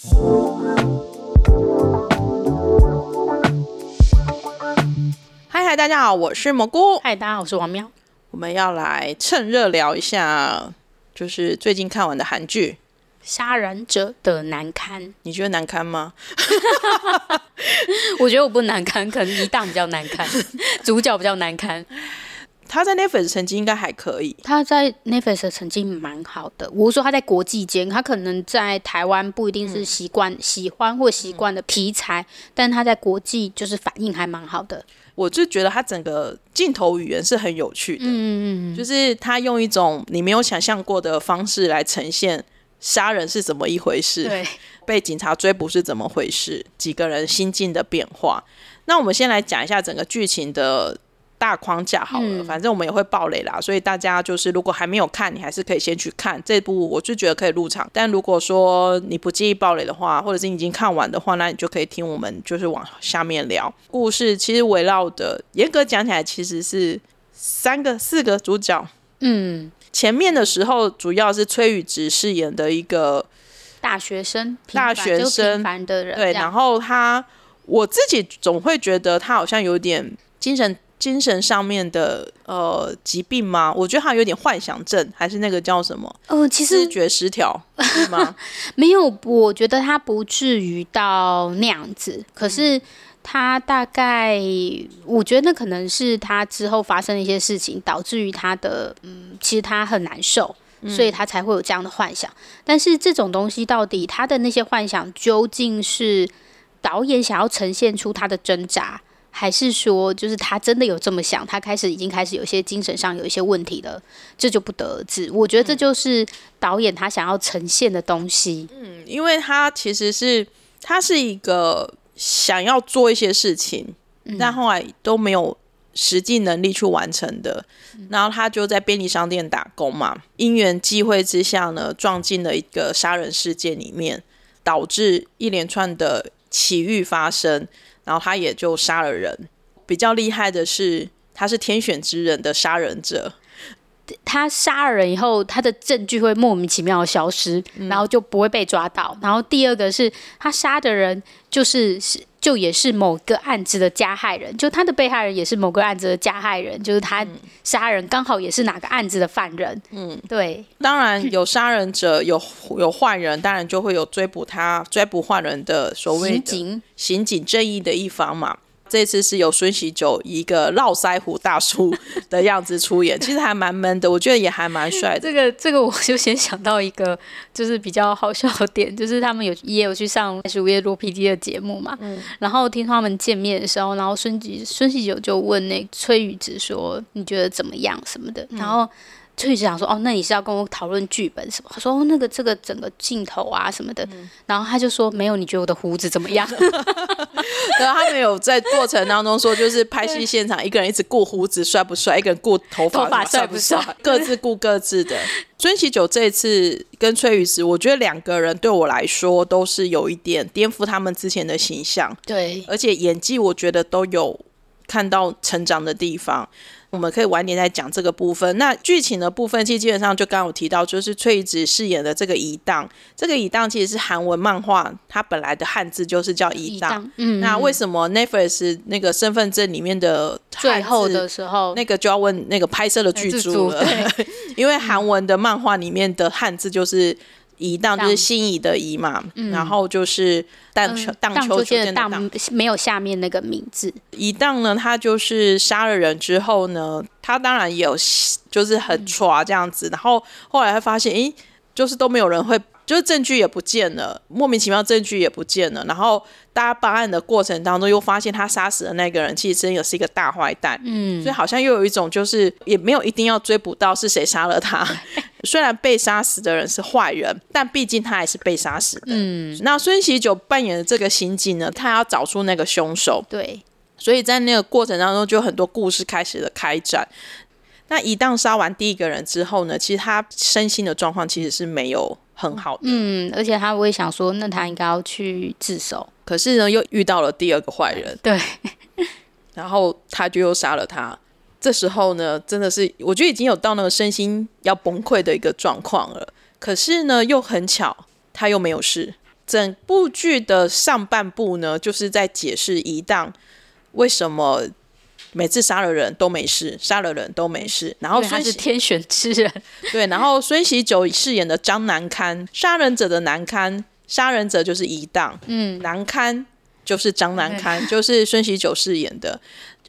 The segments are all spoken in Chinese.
嗨嗨，大家好，我是蘑菇。嗨，大家好，我是王喵。我们要来趁热聊一下，就是最近看完的韩剧《杀人者的难堪》。你觉得难堪吗？我觉得我不难堪，可能一档比较难堪，主角比较难堪。他在 Netflix 成绩应该还可以。他在 Netflix 的成绩蛮好的。我说他在国际间，他可能在台湾不一定是习惯、嗯、喜欢或习惯的题材，嗯、但他在国际就是反应还蛮好的。我就觉得他整个镜头语言是很有趣的，嗯嗯嗯，就是他用一种你没有想象过的方式来呈现杀人是怎么一回事，对，被警察追捕是怎么回事，几个人心境的变化。那我们先来讲一下整个剧情的。大框架好了，嗯、反正我们也会爆雷啦，所以大家就是如果还没有看，你还是可以先去看这部，我就觉得可以入场。但如果说你不介意爆雷的话，或者是你已经看完的话，那你就可以听我们就是往下面聊。故事其实围绕的，严格讲起来其实是三个、四个主角。嗯，前面的时候主要是崔宇植饰演的一个大学生，大学生平凡的人，对，然后他我自己总会觉得他好像有点精神。精神上面的呃疾病吗？我觉得他有点幻想症，还是那个叫什么？呃，其实知觉失调是吗？没有，我觉得他不至于到那样子。可是他大概，我觉得那可能是他之后发生一些事情，导致于他的嗯，其实他很难受，所以他才会有这样的幻想。嗯、但是这种东西到底他的那些幻想究竟是导演想要呈现出他的挣扎？还是说，就是他真的有这么想？他开始已经开始有些精神上有一些问题了，这就不得而知。我觉得这就是导演他想要呈现的东西。嗯，因为他其实是他是一个想要做一些事情，嗯、但后来都没有实际能力去完成的。嗯、然后他就在便利商店打工嘛，因缘际会之下呢，撞进了一个杀人事件里面，导致一连串的奇遇发生。然后他也就杀了人。比较厉害的是，他是天选之人的杀人者。他杀了人以后，他的证据会莫名其妙的消失，嗯、然后就不会被抓到。然后第二个是他杀的人就是是。就也是某个案子的加害人，就他的被害人也是某个案子的加害人，就是他杀人刚好也是哪个案子的犯人。嗯，对。当然有杀人者，有有坏人，当然就会有追捕他、追捕坏人的所谓的刑警、刑警正义的一方嘛。这次是由孙喜九一个络腮胡大叔的样子出演，其实还蛮闷的，我觉得也还蛮帅的。这 个这个，我就先想到一个，就是比较好笑的点，就是他们有也有去上《午夜罗 PD》的节目嘛，嗯、然后听他们见面的时候，然后孙吉孙喜九就问那崔宇植说：“你觉得怎么样？什么的？”然后。崔宇植想说：“哦，那你是要跟我讨论剧本什么？”他说：“哦，那个这个整个镜头啊什么的。嗯”然后他就说：“没有，你觉得我的胡子怎么样？” 然后他们有在过程当中说，就是拍戏现场一个人一直顾胡子帅不帅，一个人顾头发帅不帅，各自顾各自的。孙喜九这次跟崔宇植，我觉得两个人对我来说都是有一点颠覆他们之前的形象。对，而且演技我觉得都有看到成长的地方。我们可以晚点再讲这个部分。那剧情的部分，其实基本上就刚刚有提到，就是崔宇植饰演的这个乙当，这个乙当其实是韩文漫画，它本来的汉字就是叫乙当。嗯，那为什么 Netflix 那个身份证里面的最后的时候，那个就要问那个拍摄的剧组了？因为韩文的漫画里面的汉字就是。仪当就是心仪的仪嘛，嗯、然后就是荡秋荡秋千的荡，没有下面那个名字。移荡呢，他就是杀了人之后呢，他当然也有就是很抓这样子，嗯、然后后来他发现，诶，就是都没有人会就是证据也不见了，莫名其妙证据也不见了，然后大家办案的过程当中又发现他杀死的那个人其实真的是一个大坏蛋，嗯，所以好像又有一种就是也没有一定要追捕到是谁杀了他，虽然被杀死的人是坏人，但毕竟他还是被杀死的，嗯，那孙喜九扮演的这个刑警呢，他要找出那个凶手，对，所以在那个过程当中就很多故事开始了开展。那一旦杀完第一个人之后呢，其实他身心的状况其实是没有很好的。嗯，而且他会想说，那他应该要去自首。可是呢，又遇到了第二个坏人。对。然后他就又杀了他。这时候呢，真的是我觉得已经有到那个身心要崩溃的一个状况了。可是呢，又很巧，他又没有事。整部剧的上半部呢，就是在解释一档为什么。每次杀了人都没事，杀了人都没事。然后他是天选之人，对。然后孙喜九饰演的张南堪，杀人者的南堪，杀人者就是一档，嗯，南堪就是张南堪，就是孙喜九饰演的。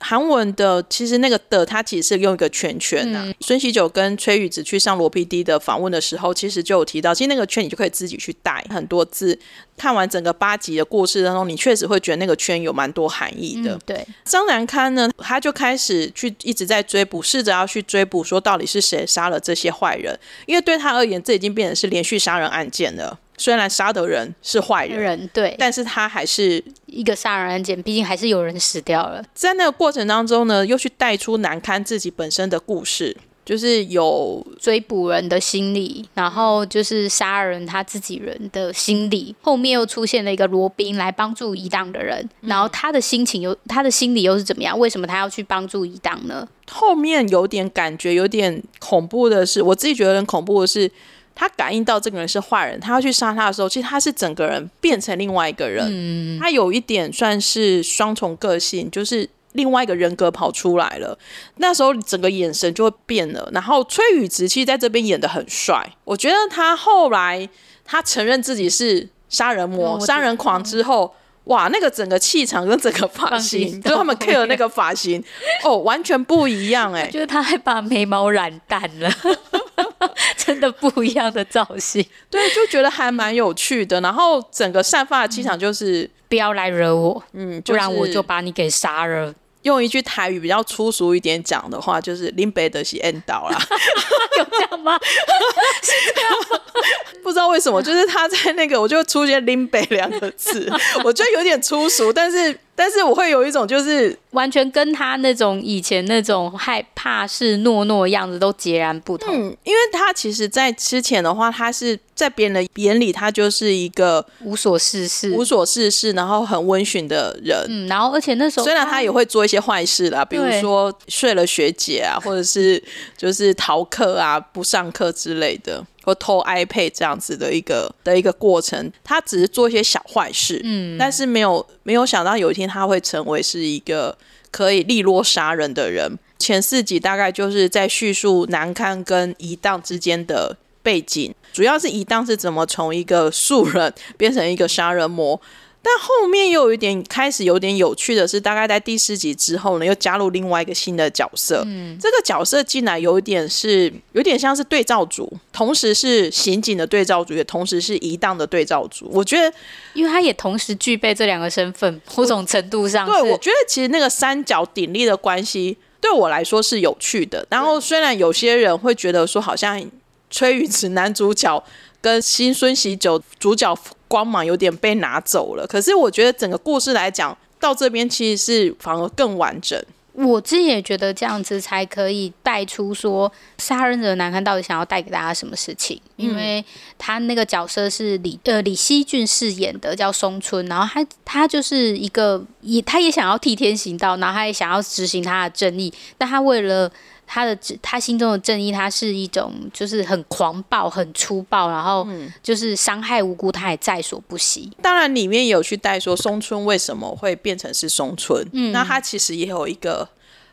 韩文的其实那个的，它其实是用一个圈圈呐、啊。嗯、孙喜九跟崔宇植去上罗 PD 的访问的时候，其实就有提到，其实那个圈你就可以自己去带很多字。看完整个八集的故事当中，你确实会觉得那个圈有蛮多含义的。嗯、对，张南堪呢，他就开始去一直在追捕，试着要去追捕，说到底是谁杀了这些坏人？因为对他而言，这已经变成是连续杀人案件了。虽然杀的人是坏人，人，对，但是他还是一个杀人案件，毕竟还是有人死掉了。在那个过程当中呢，又去带出难堪自己本身的故事，就是有追捕人的心理，然后就是杀人他自己人的心理。后面又出现了一个罗宾来帮助一档的人，然后他的心情又他的心理又是怎么样？为什么他要去帮助一档呢？后面有点感觉有点恐怖的是，我自己觉得很恐怖的是。他感应到这个人是坏人，他要去杀他的时候，其实他是整个人变成另外一个人。嗯，他有一点算是双重个性，就是另外一个人格跑出来了。那时候整个眼神就会变了。然后崔宇植其实在这边演的很帅，我觉得他后来他承认自己是杀人魔、杀人狂之后。哇，那个整个气场跟整个发型，就他们 care 那个发型，哦，完全不一样哎！就是他还把眉毛染淡了，真的不一样的造型。对，就觉得还蛮有趣的。然后整个散发的气场就是、嗯、不要来惹我，嗯，不然我就把你给杀了。用一句台语比较粗俗一点讲的话，就是林北的是 end 到啦，有 这样吗？不知道为什么，就是他在那个，我就出现林北两个字，我觉得有点粗俗，但是。但是我会有一种，就是完全跟他那种以前那种害怕是懦懦的样子都截然不同。嗯，因为他其实，在之前的话，他是在别人的眼里，他就是一个无所事事、无所事事，然后很温驯的人。嗯，然后而且那时候，虽然他也会做一些坏事啦，比如说睡了学姐啊，或者是 就是逃课啊、不上课之类的。或偷 iPad 这样子的一个的一个过程，他只是做一些小坏事，嗯，但是没有没有想到有一天他会成为是一个可以利落杀人的人。前四集大概就是在叙述南堪跟一档之间的背景，主要是一档是怎么从一个素人变成一个杀人魔。但后面又有一点开始有点有趣的是，大概在第四集之后呢，又加入另外一个新的角色。嗯，这个角色进来有一点是有点像是对照组，同时是刑警的对照组，也同时是一档的对照组。我觉得，因为他也同时具备这两个身份，某种程度上，对，我觉得其实那个三角鼎立的关系对我来说是有趣的。然后虽然有些人会觉得说，好像崔宇植男主角跟新孙喜九主角。光芒有点被拿走了，可是我觉得整个故事来讲到这边其实是反而更完整。我自己也觉得这样子才可以带出说杀人者难看到底想要带给大家什么事情，嗯、因为他那个角色是李呃李熙俊饰演的叫松村，然后他他就是一个也他也想要替天行道，然后他也想要执行他的正义，但他为了。他的他心中的正义，他是一种就是很狂暴、很粗暴，然后就是伤害无辜，他也在所不惜。当然，里面有去带说松村为什么会变成是松村，嗯，那他其实也有一个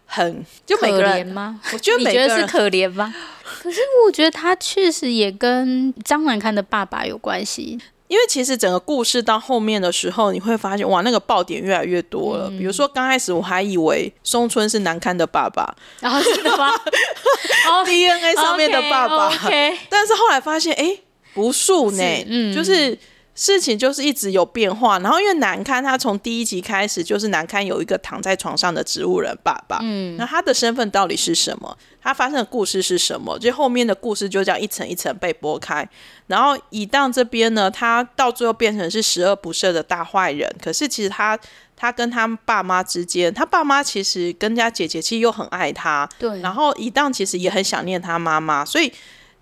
很就每个人可怜吗？我觉得每个人你觉得是可怜吗？可是我觉得他确实也跟张南看的爸爸有关系。因为其实整个故事到后面的时候，你会发现哇，那个爆点越来越多了。嗯、比如说刚开始我还以为松村是难堪的爸爸，然后是吗？DNA 上面的爸爸。Okay, okay. 但是后来发现，哎，不是呢，嗯，就是。事情就是一直有变化，然后因为南刊他从第一集开始就是南刊有一个躺在床上的植物人爸爸，嗯，那他的身份到底是什么？他发生的故事是什么？就后面的故事就这样一层一层被剥开，然后以当这边呢，他到最后变成是十恶不赦的大坏人，可是其实他他跟他爸妈之间，他爸妈其实跟家姐姐其实又很爱他，对，然后以当其实也很想念他妈妈，所以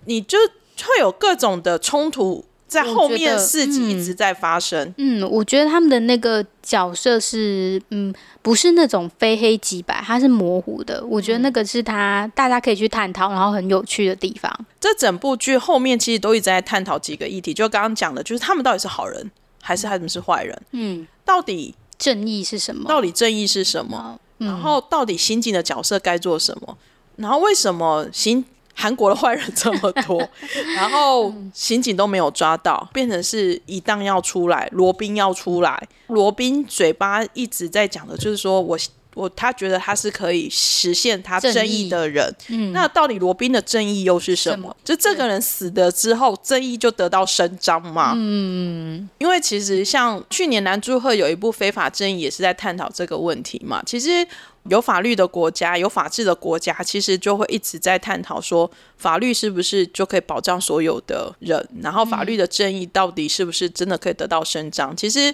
你就会有各种的冲突。在后面四集一直在发生。嗯，嗯，我觉得他们的那个角色是，嗯，不是那种非黑即白，它是模糊的。我觉得那个是他大家可以去探讨，然后很有趣的地方。这整部剧后面其实都一直在探讨几个议题，就刚刚讲的，就是他们到底是好人还是他们是坏人？嗯，到底正义是什么？到底正义是什么？嗯，然后到底刑警的角色该做什么？然后为什么刑？韩国的坏人这么多，然后刑警都没有抓到，变成是一档要出来，罗宾要出来。罗宾嘴巴一直在讲的，就是说我我他觉得他是可以实现他正义的人。嗯，那到底罗宾的正义又是什么？什么？就这个人死了之后，正义就得到伸张吗？嗯，因为其实像去年南柱赫有一部《非法正义》，也是在探讨这个问题嘛。其实。有法律的国家，有法治的国家，其实就会一直在探讨说，法律是不是就可以保障所有的人？然后，法律的正义到底是不是真的可以得到伸张？其实，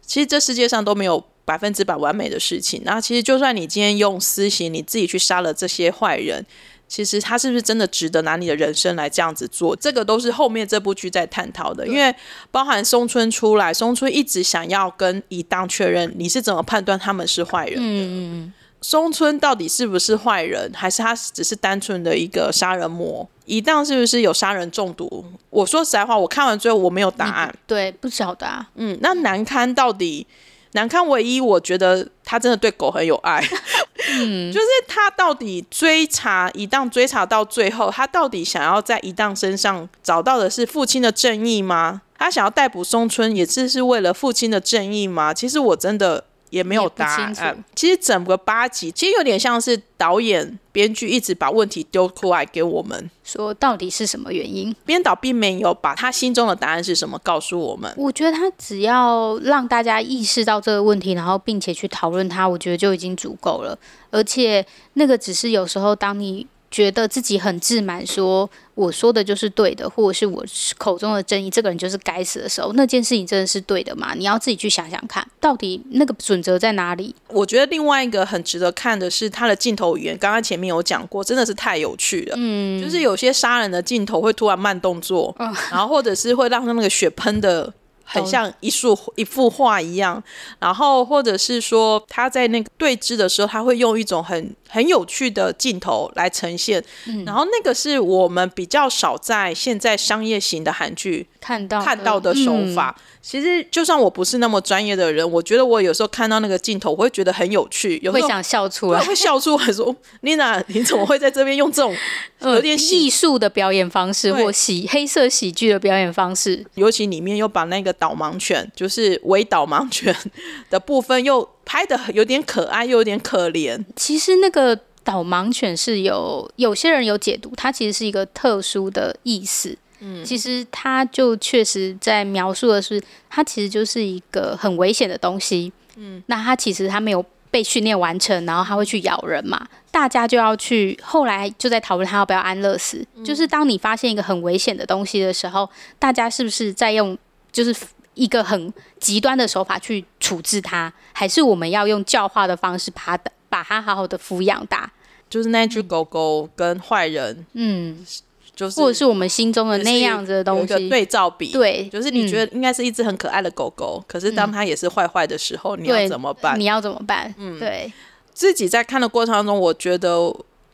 其实这世界上都没有百分之百完美的事情。那其实，就算你今天用私刑，你自己去杀了这些坏人，其实他是不是真的值得拿你的人生来这样子做？这个都是后面这部剧在探讨的。因为包含松村出来，松村一直想要跟一当确认，你是怎么判断他们是坏人的？嗯。松村到底是不是坏人，还是他只是单纯的一个杀人魔？一档是不是有杀人中毒？我说实在话，我看完之后我没有答案。对，不晓得啊。嗯，那南刊到底南刊唯一我觉得他真的对狗很有爱。嗯，就是他到底追查一档追查到最后，他到底想要在一档身上找到的是父亲的正义吗？他想要逮捕松村也是是为了父亲的正义吗？其实我真的。也没有答案。其实整个八集，其实有点像是导演、编剧一直把问题丢出来给我们，说到底是什么原因？编导并没有把他心中的答案是什么告诉我们。我觉得他只要让大家意识到这个问题，然后并且去讨论它，我觉得就已经足够了。而且那个只是有时候当你。觉得自己很自满，说我说的就是对的，或者是我口中的正义，这个人就是该死的时候，那件事情真的是对的吗？你要自己去想想看，到底那个准则在哪里？我觉得另外一个很值得看的是他的镜头语言，刚刚前面有讲过，真的是太有趣了。嗯，就是有些杀人的镜头会突然慢动作，嗯，然后或者是会让他那个血喷的。很像一束一幅画一样，然后或者是说他在那个对峙的时候，他会用一种很很有趣的镜头来呈现，嗯，然后那个是我们比较少在现在商业型的韩剧看到看到的手法。嗯。其实，就算我不是那么专业的人，我觉得我有时候看到那个镜头，我会觉得很有趣，有会想笑出来，会笑出来说：“Nina，你怎么会在这边用这种 有点艺术的表演方式，或喜黑色喜剧的表演方式？尤其里面又把那个导盲犬，就是伪导盲犬的部分，又拍的有点可爱，又有点可怜。其实那个导盲犬是有有些人有解读，它其实是一个特殊的意思。”嗯，其实它就确实在描述的是，它其实就是一个很危险的东西。嗯，那它其实它没有被训练完成，然后它会去咬人嘛，大家就要去，后来就在讨论它要不要安乐死。嗯，就是当你发现一个很危险的东西的时候，大家是不是在用就是一个很极端的手法去处置它，还是我们要用教化的方式把它把它好好的抚养大？就是那只狗狗跟坏人，嗯。就是、或者是我们心中的那样子的东西，对照比。对，就是你觉得应该是一只很可爱的狗狗，嗯、可是当它也是坏坏的时候，你要怎么办？你要怎么办？嗯，对。自己在看的过程当中，我觉得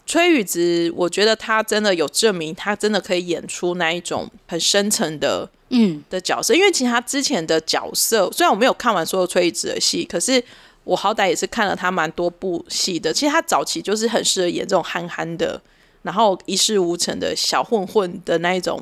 崔宇植，我觉得他真的有证明，他真的可以演出那一种很深层的嗯的角色。因为其实他之前的角色，虽然我没有看完所有崔宇植的戏，可是我好歹也是看了他蛮多部戏的。其实他早期就是很适合演这种憨憨的。然后一事无成的小混混的那一种，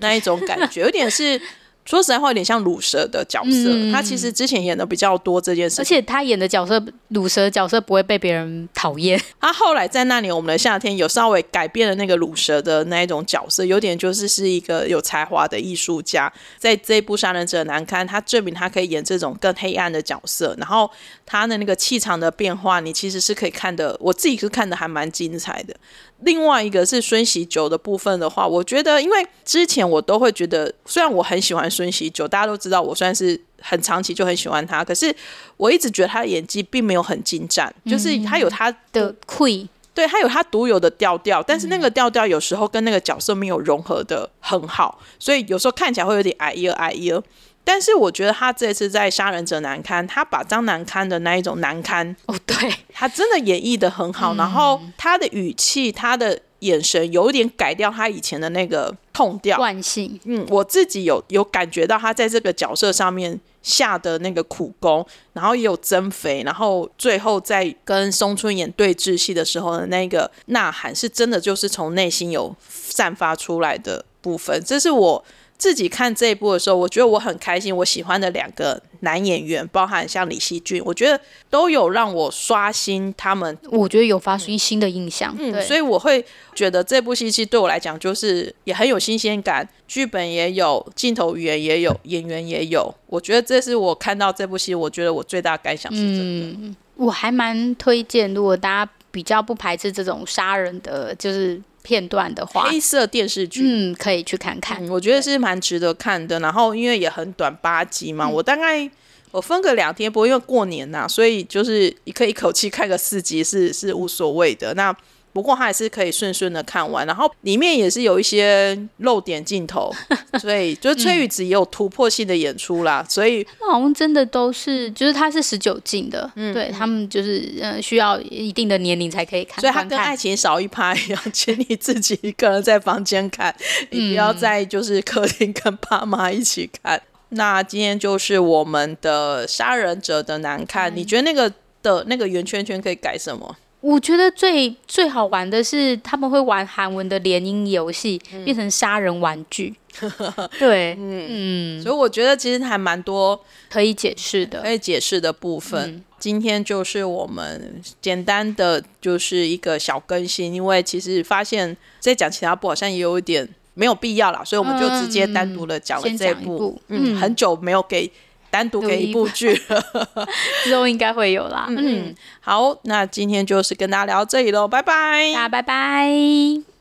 那一种感觉，有点是说实在话，有点像鲁蛇的角色。嗯、他其实之前演的比较多这件事，而且他演的角色鲁蛇的角色不会被别人讨厌。他后来在那里，我们的夏天有稍微改变了那个鲁蛇的那一种角色，有点就是是一个有才华的艺术家。在这一部《杀人者难堪》，他证明他可以演这种更黑暗的角色，然后他的那个气场的变化，你其实是可以看的。我自己是看的还蛮精彩的。另外一个是孙喜九的部分的话，我觉得，因为之前我都会觉得，虽然我很喜欢孙喜九，大家都知道我算是很长期就很喜欢他，可是我一直觉得他的演技并没有很精湛，嗯、就是他有他的亏，对，他有他独有的调调，但是那个调调有时候跟那个角色没有融合的很好，所以有时候看起来会有点矮一矮一。但是我觉得他这次在《杀人者难堪》，他把张难堪的那一种难堪哦，对，他真的演绎的很好，嗯、然后他的语气、他的眼神有一点改掉他以前的那个痛调惯性。嗯，我自己有有感觉到他在这个角色上面下的那个苦功，然后也有增肥，然后最后在跟松村演对峙戏的时候的那个呐喊，是真的就是从内心有散发出来的部分，这是我。自己看这一部的时候，我觉得我很开心。我喜欢的两个男演员，包含像李希俊，我觉得都有让我刷新他们。我觉得有发出新的印象，嗯，所以我会觉得这部戏其实对我来讲就是也很有新鲜感，剧本也有，镜头语言也有，演员也有。我觉得这是我看到这部戏，我觉得我最大感想是这个。嗯，我还蛮推荐，如果大家比较不排斥这种杀人的，就是。片段的话，黑色电视剧，嗯，可以去看看，嗯，我觉得是蛮值得看的。然后因为也很短，八集嘛，嗯，我大概我分个两天播，因为过年呐，所以就是你可以一口气看个四集是是无所谓的。那不过他还是可以顺顺的看完，然后里面也是有一些露点镜头，所以就是崔宇子也有突破性的演出啦。嗯、所以那好像真的都是，就是他是十九禁的，嗯，对他们就是呃需要一定的年龄才可以看，所以他跟爱情少一拍一样，请你自己一个人在房间看，你不要在就是客厅跟爸妈一起看。嗯、那今天就是我们的杀人者的难看，嗯、你觉得那个的那个圆圈圈可以改什么？我觉得最最好玩的是他们会玩韩文的联姻游戏，嗯、变成杀人玩具。对，嗯嗯，所以我觉得其实还蛮多可以解释的，可以解释的部分。嗯、今天就是我们简单的就是一个小更新，因为其实发现在讲其他部好像也有一点没有必要啦，所以我们就直接单独的讲了这一部。嗯，一部嗯，很久没有给。单独给一部剧。了，之后应该会有啦。嗯，好，那今天就是跟大家聊到这里喽，拜拜，大家拜拜。